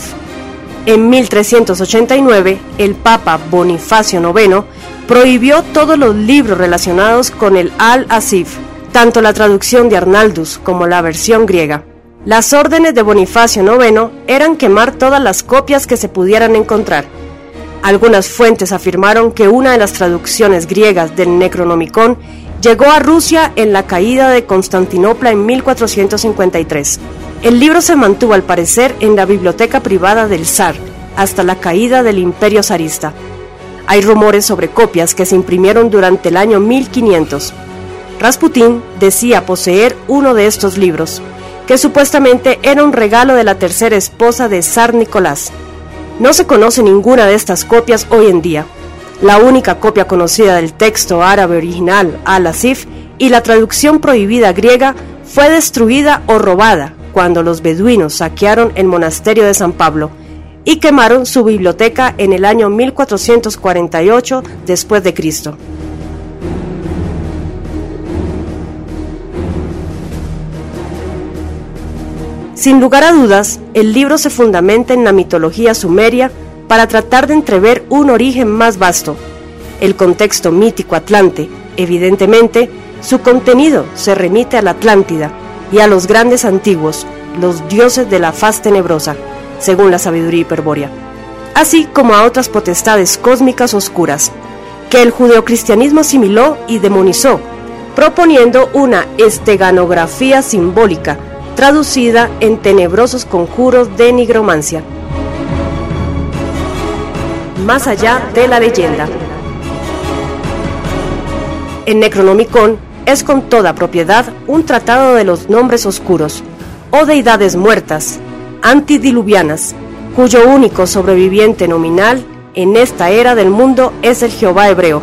S1: En 1389, el Papa Bonifacio IX prohibió todos los libros relacionados con el Al-Asif, tanto la traducción de Arnaldus como la versión griega. Las órdenes de Bonifacio IX eran quemar todas las copias que se pudieran encontrar. Algunas fuentes afirmaron que una de las traducciones griegas del Necronomicon llegó a Rusia en la caída de Constantinopla en 1453. El libro se mantuvo al parecer en la biblioteca privada del zar hasta la caída del imperio zarista. Hay rumores sobre copias que se imprimieron durante el año 1500. Rasputín decía poseer uno de estos libros, que supuestamente era un regalo de la tercera esposa de Zar Nicolás. No se conoce ninguna de estas copias hoy en día. La única copia conocida del texto árabe original Al-Asif y la traducción prohibida griega fue destruida o robada cuando los beduinos saquearon el monasterio de San Pablo y quemaron su biblioteca en el año 1448 después de Cristo. Sin lugar a dudas, el libro se fundamenta en la mitología sumeria para tratar de entrever un origen más vasto. El contexto mítico atlante, evidentemente, su contenido se remite a la Atlántida y a los grandes antiguos, los dioses de la faz tenebrosa, según la sabiduría hiperbórea, así como a otras potestades cósmicas oscuras, que el judeocristianismo asimiló y demonizó, proponiendo una esteganografía simbólica traducida en tenebrosos conjuros de nigromancia. Más allá de la leyenda. El Necronomicon es con toda propiedad un tratado de los nombres oscuros, o deidades muertas, antidiluvianas, cuyo único sobreviviente nominal en esta era del mundo es el Jehová hebreo.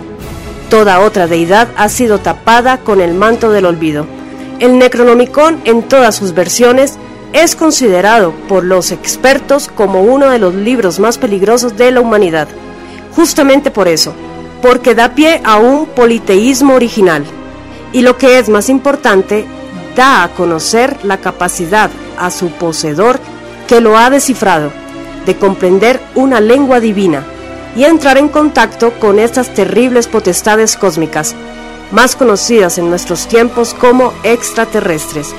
S1: Toda otra deidad ha sido tapada con el manto del olvido. El Necronomicon en todas sus versiones es considerado por los expertos como uno de los libros más peligrosos de la humanidad. Justamente por eso, porque da pie a un politeísmo original. Y lo que es más importante, da a conocer la capacidad a su poseedor que lo ha descifrado de comprender una lengua divina, y entrar en contacto con estas terribles potestades cósmicas, más conocidas en nuestros tiempos como extraterrestres.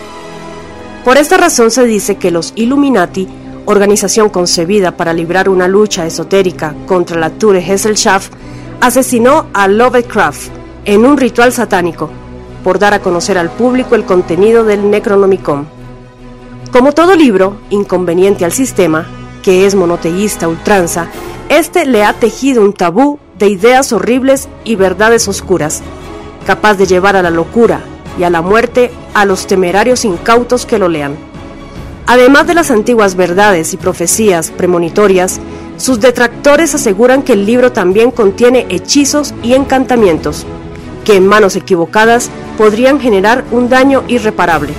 S1: Por esta razón se dice que los Illuminati, organización concebida para librar una lucha esotérica contra la Ture Gesellschaft, asesinó a Lovecraft en un ritual satánico, por dar a conocer al público el contenido del Necronomicon. Como todo libro, inconveniente al sistema, que es monoteísta ultranza, este le ha tejido un tabú de ideas horribles y verdades oscuras, capaz de llevar a la locura y a la muerte a los temerarios incautos que lo lean. Además de las antiguas verdades y profecías premonitorias, sus detractores aseguran que el libro también contiene hechizos y encantamientos, que en manos equivocadas podrían generar un daño irreparable.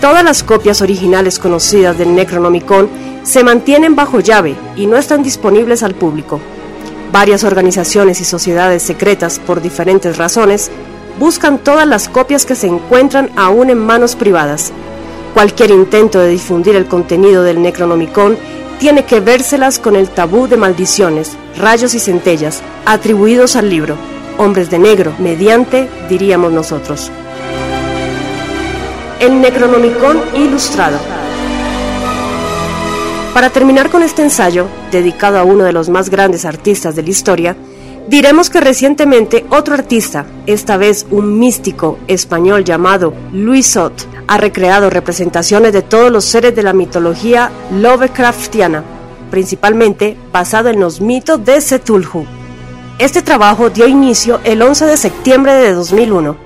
S1: Todas las copias originales conocidas del Necronomicon se mantienen bajo llave y no están disponibles al público. Varias organizaciones y sociedades secretas, por diferentes razones, buscan todas las copias que se encuentran aún en manos privadas. Cualquier intento de difundir el contenido del Necronomicon tiene que vérselas con el tabú de maldiciones, rayos y centellas atribuidos al libro, hombres de negro, mediante, diríamos nosotros. El Necronomicon ilustrado. Para terminar con este ensayo, dedicado a uno de los más grandes artistas de la historia, diremos que recientemente otro artista, esta vez un místico español llamado Luis Sot, ha recreado representaciones de todos los seres de la mitología Lovecraftiana, principalmente basado en los mitos de Cthulhu. Este trabajo dio inicio el 11 de septiembre de 2001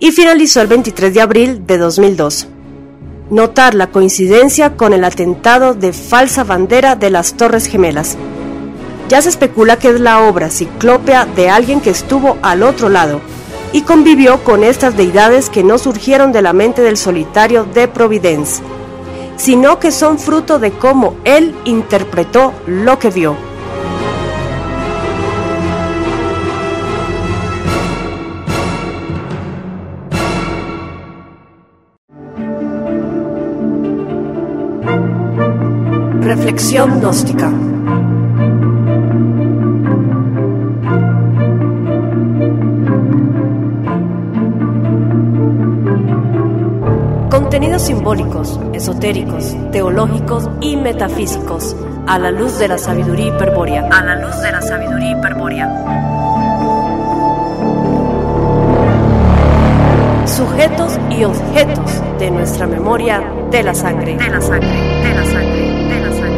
S1: y finalizó el 23 de abril de 2002 notar la coincidencia con el atentado de falsa bandera de las Torres Gemelas. Ya se especula que es la obra ciclópea de alguien que estuvo al otro lado y convivió con estas deidades que no surgieron de la mente del solitario de Providence, sino que son fruto de cómo él interpretó lo que vio. Reflexión gnóstica. Contenidos simbólicos, esotéricos, teológicos y metafísicos a la luz de la sabiduría hiperbórea. A la luz de la sabiduría hiperbórea. Sujetos y objetos de nuestra memoria de la sangre. De la sangre. De la sangre.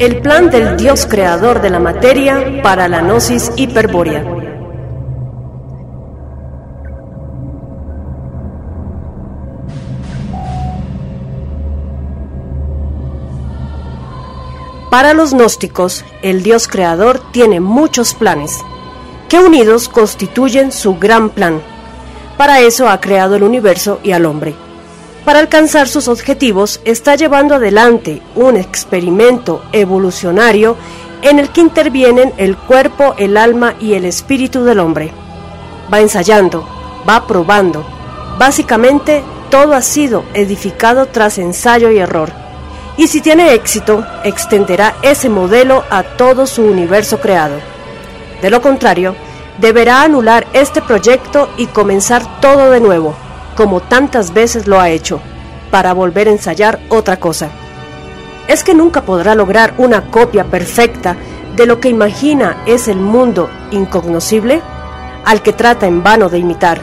S1: El plan del Dios creador de la materia para la gnosis hiperbórea. Para los gnósticos, el Dios creador tiene muchos planes, que unidos constituyen su gran plan. Para eso ha creado el universo y al hombre. Para alcanzar sus objetivos está llevando adelante un experimento evolucionario en el que intervienen el cuerpo, el alma y el espíritu del hombre. Va ensayando, va probando. Básicamente todo ha sido edificado tras ensayo y error. Y si tiene éxito, extenderá ese modelo a todo su universo creado. De lo contrario, deberá anular este proyecto y comenzar todo de nuevo como tantas veces lo ha hecho, para volver a ensayar otra cosa. Es que nunca podrá lograr una copia perfecta de lo que imagina es el mundo incognoscible al que trata en vano de imitar.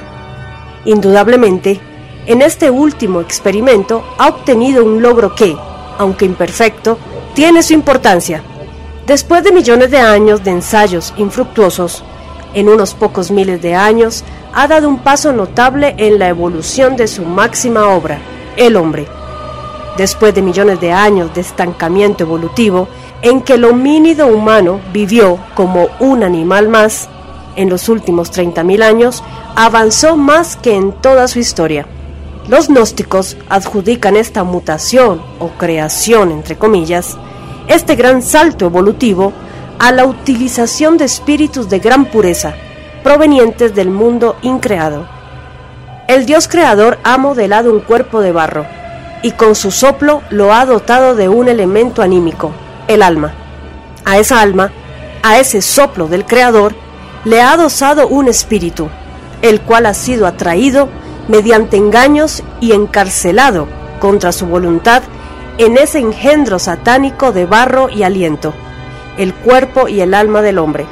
S1: Indudablemente, en este último experimento ha obtenido un logro que, aunque imperfecto, tiene su importancia. Después de millones de años de ensayos infructuosos, en unos pocos miles de años ha dado un paso notable en la evolución de su máxima obra, el hombre. Después de millones de años de estancamiento evolutivo, en que el homínido humano vivió como un animal más, en los últimos 30.000 años, avanzó más que en toda su historia. Los gnósticos adjudican esta mutación o creación, entre comillas, este gran salto evolutivo a la utilización de espíritus de gran pureza, provenientes del mundo increado. El Dios creador ha modelado un cuerpo de barro y con su soplo lo ha dotado de un elemento anímico, el alma. A esa alma, a ese soplo del creador, le ha adosado un espíritu, el cual ha sido atraído mediante engaños y encarcelado contra su voluntad en ese engendro satánico de barro y aliento, el cuerpo y el alma del hombre.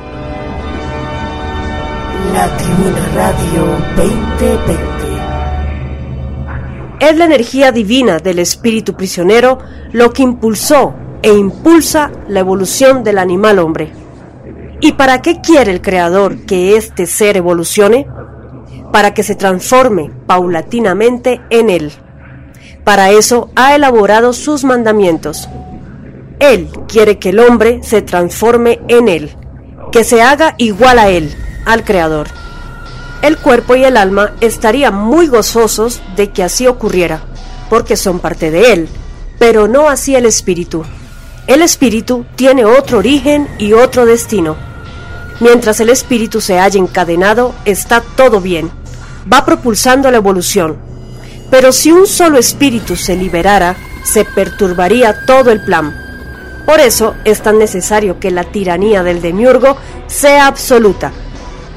S17: La Tribuna Radio 2020.
S1: Es la energía divina del espíritu prisionero lo que impulsó e impulsa la evolución del animal hombre. ¿Y para qué quiere el Creador que este ser evolucione? Para que se transforme paulatinamente en Él. Para eso ha elaborado sus mandamientos. Él quiere que el hombre se transforme en Él, que se haga igual a Él, al Creador. El cuerpo y el alma estarían muy gozosos de que así ocurriera, porque son parte de Él, pero no así el espíritu. El espíritu tiene otro origen y otro destino. Mientras el espíritu se haya encadenado, está todo bien. Va propulsando la evolución. Pero si un solo espíritu se liberara, se perturbaría todo el plan. Por eso es tan necesario que la tiranía del demiurgo sea absoluta,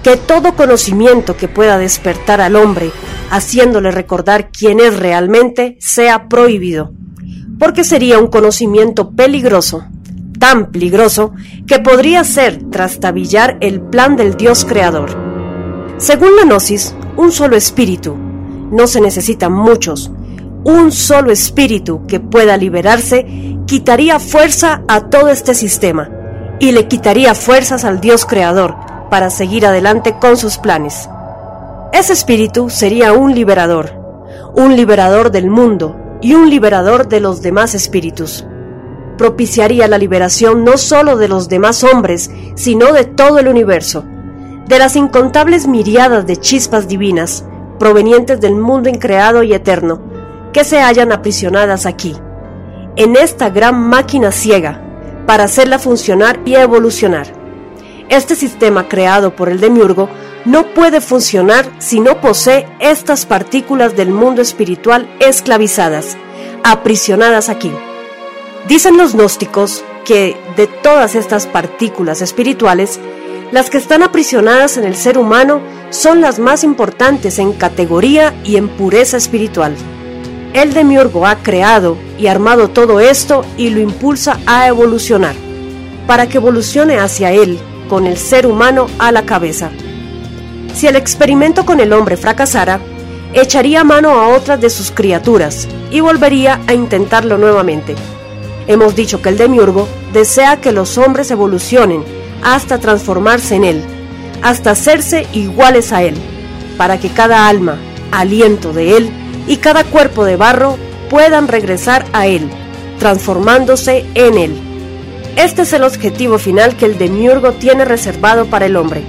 S1: que todo conocimiento que pueda despertar al hombre, haciéndole recordar quién es realmente, sea prohibido. Porque sería un conocimiento peligroso, tan peligroso que podría ser trastabillar el plan del Dios creador. Según la Gnosis, un solo espíritu, no se necesitan muchos, un solo espíritu que pueda liberarse quitaría fuerza a todo este sistema y le quitaría fuerzas al Dios creador para seguir adelante con sus planes. Ese espíritu sería un liberador, un liberador del mundo, y un liberador de los demás espíritus. Propiciaría la liberación no sólo de los demás hombres, sino de todo el universo, de las incontables miriadas de chispas divinas provenientes del mundo increado y eterno, que se hallan aprisionadas aquí, en esta gran máquina ciega, para hacerla funcionar y evolucionar. Este sistema creado por el demiurgo no puede funcionar si no posee estas partículas del mundo espiritual esclavizadas, aprisionadas aquí. Dicen los gnósticos que de todas estas partículas espirituales, las que están aprisionadas en el ser humano son las más importantes en categoría y en pureza espiritual. El demiurgo ha creado y armado todo esto y lo impulsa a evolucionar, para que evolucione hacia él, con el ser humano a la cabeza. Si el experimento con el hombre fracasara, echaría mano a otras de sus criaturas y volvería a intentarlo nuevamente. Hemos dicho que el demiurgo desea que los hombres evolucionen hasta transformarse en él, hasta hacerse iguales a él, para que cada alma, aliento de él y cada cuerpo de barro puedan regresar a él, transformándose en él. Este es el objetivo final que el demiurgo tiene reservado para el hombre.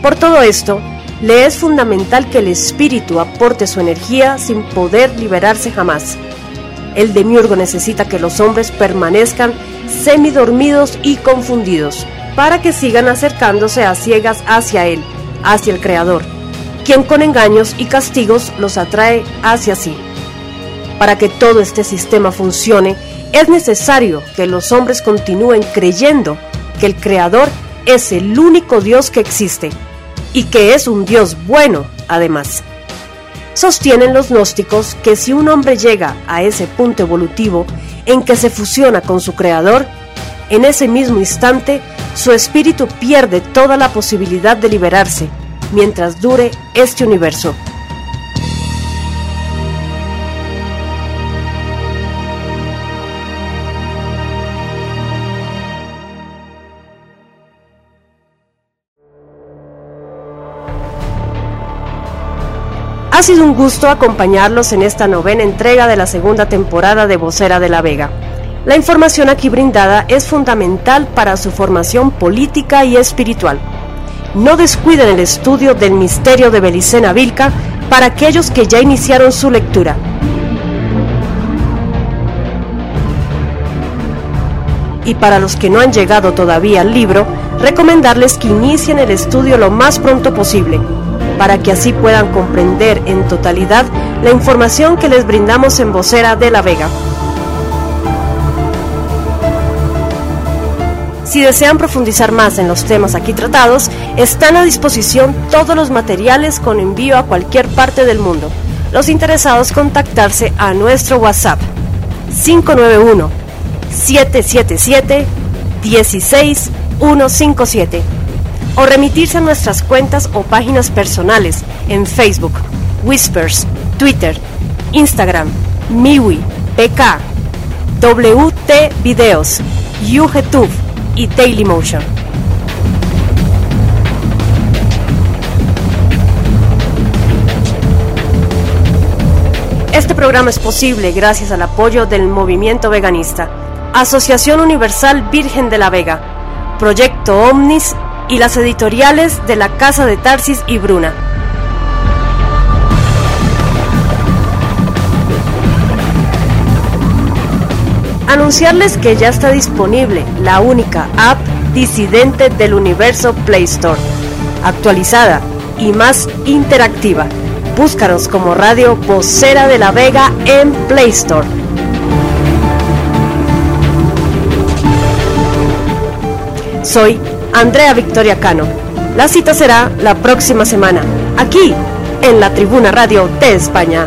S1: Por todo esto, le es fundamental que el espíritu aporte su energía sin poder liberarse jamás. El demiurgo necesita que los hombres permanezcan semidormidos y confundidos, para que sigan acercándose a ciegas hacia él, hacia el Creador, quien con engaños y castigos los atrae hacia sí. Para que todo este sistema funcione, es necesario que los hombres continúen creyendo que el Creador es el único Dios que existe y que es un Dios bueno, además. Sostienen los gnósticos que si un hombre llega a ese punto evolutivo en que se fusiona con su creador, en ese mismo instante su espíritu pierde toda la posibilidad de liberarse mientras dure este universo. Ha sido un gusto acompañarlos en esta novena entrega de la segunda temporada de Vocera de la Vega. La información aquí brindada es fundamental para su formación política y espiritual. no descuiden el estudio del misterio de Belicena Vilca para aquellos que ya iniciaron su lectura. Y para los que no han llegado todavía al libro, recomendarles que inicien el estudio lo más pronto posible, para que así puedan comprender en totalidad la información que les brindamos en Vocera de la Vega. Si desean profundizar más en los temas aquí tratados, están a disposición todos los materiales con envío a cualquier parte del mundo. Los interesados contactarse a nuestro WhatsApp 591 777 16157 o remitirse a nuestras cuentas o páginas personales en Facebook, Whispers, Twitter, Instagram, Miwi, PK, WT Videos, YouTube y Dailymotion. Este programa es posible gracias al apoyo del movimiento veganista, Asociación Universal Virgen de la Vega, Proyecto Omnis y las editoriales de la Casa de Tarsis y Bruna. Anunciarles que ya está disponible la única app disidente del universo Play Store, actualizada y más interactiva. Búscanos como Radio Vocera de la Vega en Play Store. Soy Andrea Victoria Cano. La cita será la próxima semana, aquí, en la Tribuna Radio de España.